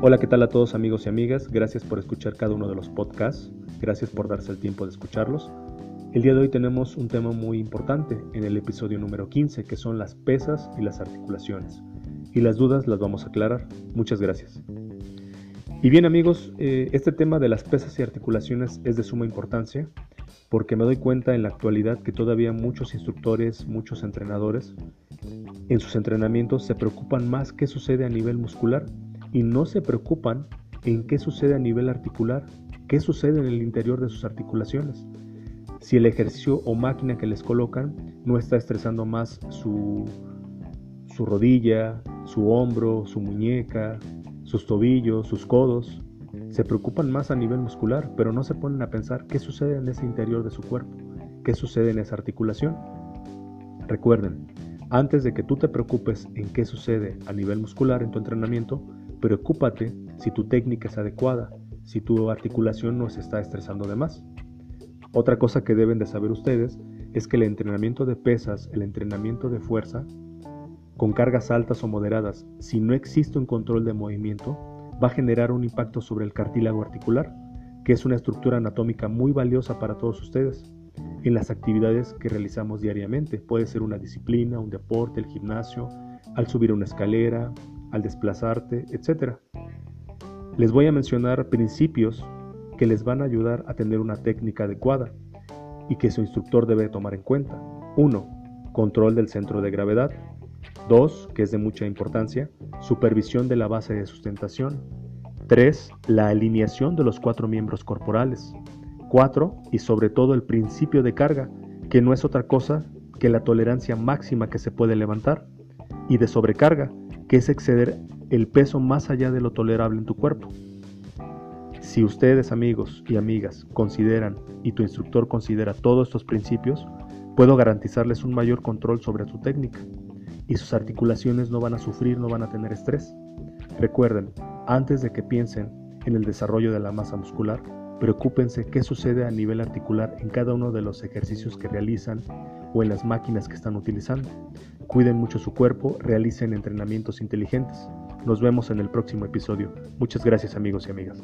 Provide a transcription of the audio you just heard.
Hola, ¿qué tal a todos amigos y amigas? Gracias por escuchar cada uno de los podcasts, gracias por darse el tiempo de escucharlos. El día de hoy tenemos un tema muy importante en el episodio número 15, que son las pesas y las articulaciones. Y las dudas las vamos a aclarar. Muchas gracias. Y bien amigos, eh, este tema de las pesas y articulaciones es de suma importancia porque me doy cuenta en la actualidad que todavía muchos instructores, muchos entrenadores, en sus entrenamientos se preocupan más qué sucede a nivel muscular y no se preocupan en qué sucede a nivel articular, qué sucede en el interior de sus articulaciones. Si el ejercicio o máquina que les colocan no está estresando más su, su rodilla, su hombro, su muñeca, sus tobillos, sus codos, se preocupan más a nivel muscular, pero no se ponen a pensar qué sucede en ese interior de su cuerpo, qué sucede en esa articulación. Recuerden, antes de que tú te preocupes en qué sucede a nivel muscular en tu entrenamiento, Preocúpate si tu técnica es adecuada, si tu articulación no se está estresando de más. Otra cosa que deben de saber ustedes es que el entrenamiento de pesas, el entrenamiento de fuerza, con cargas altas o moderadas, si no existe un control de movimiento, va a generar un impacto sobre el cartílago articular, que es una estructura anatómica muy valiosa para todos ustedes en las actividades que realizamos diariamente. Puede ser una disciplina, un deporte, el gimnasio, al subir una escalera, al desplazarte, etc. Les voy a mencionar principios que les van a ayudar a tener una técnica adecuada y que su instructor debe tomar en cuenta. 1. Control del centro de gravedad. 2. Que es de mucha importancia, supervisión de la base de sustentación. 3. La alineación de los cuatro miembros corporales. 4. Y sobre todo el principio de carga, que no es otra cosa que la tolerancia máxima que se puede levantar. Y de sobrecarga, que es exceder el peso más allá de lo tolerable en tu cuerpo. Si ustedes amigos y amigas consideran y tu instructor considera todos estos principios, puedo garantizarles un mayor control sobre su técnica y sus articulaciones no van a sufrir, no van a tener estrés. Recuerden, antes de que piensen en el desarrollo de la masa muscular, preocúpense qué sucede a nivel articular en cada uno de los ejercicios que realizan o en las máquinas que están utilizando. Cuiden mucho su cuerpo, realicen entrenamientos inteligentes. Nos vemos en el próximo episodio. Muchas gracias amigos y amigas.